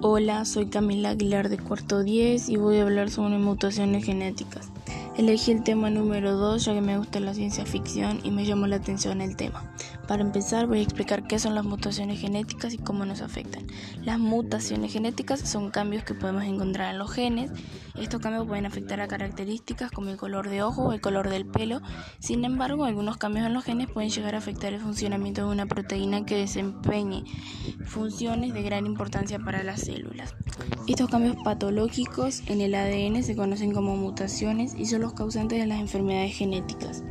Hola, soy Camila Aguilar de cuarto 10 y voy a hablar sobre mutaciones genéticas. Elegí el tema número 2 ya que me gusta la ciencia ficción y me llamó la atención el tema. Para empezar voy a explicar qué son las mutaciones genéticas y cómo nos afectan. Las mutaciones genéticas son cambios que podemos encontrar en los genes. Estos cambios pueden afectar a características como el color de ojo o el color del pelo. Sin embargo, algunos cambios en los genes pueden llegar a afectar el funcionamiento de una proteína que desempeñe funciones de gran importancia para las células. Estos cambios patológicos en el ADN se conocen como mutaciones y son causantes de las enfermedades genéticas.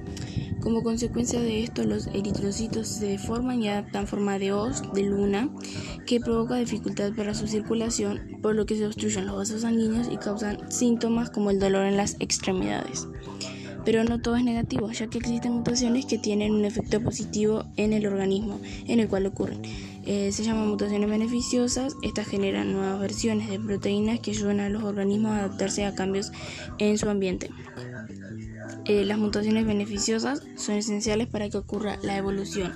Como consecuencia de esto, los eritrocitos se deforman y adaptan forma de hoz, de luna, que provoca dificultad para su circulación, por lo que se obstruyen los vasos sanguíneos y causan síntomas como el dolor en las extremidades. Pero no todo es negativo, ya que existen mutaciones que tienen un efecto positivo en el organismo en el cual ocurren. Eh, se llaman mutaciones beneficiosas. Estas generan nuevas versiones de proteínas que ayudan a los organismos a adaptarse a cambios en su ambiente. Eh, las mutaciones beneficiosas son esenciales para que ocurra la evolución.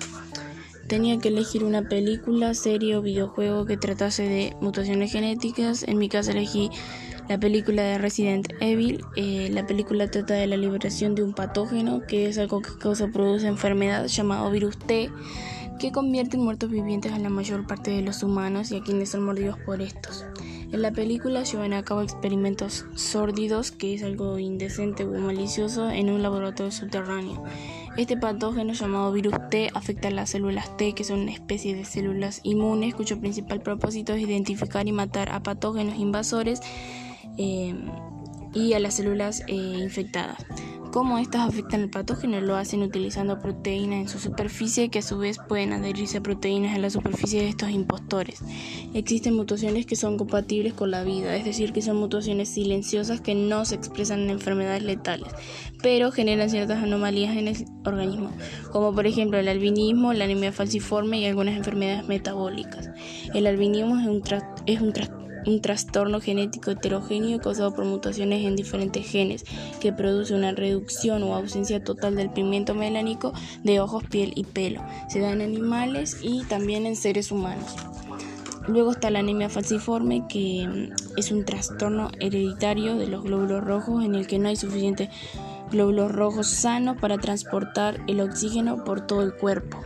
Tenía que elegir una película, serie o videojuego que tratase de mutaciones genéticas. En mi caso elegí la película de Resident Evil. Eh, la película trata de la liberación de un patógeno que es algo que causa produce enfermedad llamado virus T que convierte en muertos vivientes a la mayor parte de los humanos y a quienes son mordidos por estos. En la película llevan a cabo experimentos sórdidos, que es algo indecente o malicioso, en un laboratorio subterráneo. Este patógeno llamado virus T afecta a las células T, que son una especie de células inmunes cuyo principal propósito es identificar y matar a patógenos invasores eh, y a las células eh, infectadas. Cómo estas afectan al patógeno lo hacen utilizando proteínas en su superficie que a su vez pueden adherirse a proteínas en la superficie de estos impostores. Existen mutaciones que son compatibles con la vida, es decir, que son mutaciones silenciosas que no se expresan en enfermedades letales, pero generan ciertas anomalías en el organismo, como por ejemplo el albinismo, la anemia falciforme y algunas enfermedades metabólicas. El albinismo es un, es un trastorno un trastorno genético heterogéneo causado por mutaciones en diferentes genes que produce una reducción o ausencia total del pigmento melánico de ojos, piel y pelo. Se da en animales y también en seres humanos. Luego está la anemia falciforme, que mm, es un trastorno hereditario de los glóbulos rojos en el que no hay suficiente glóbulos rojos sanos para transportar el oxígeno por todo el cuerpo.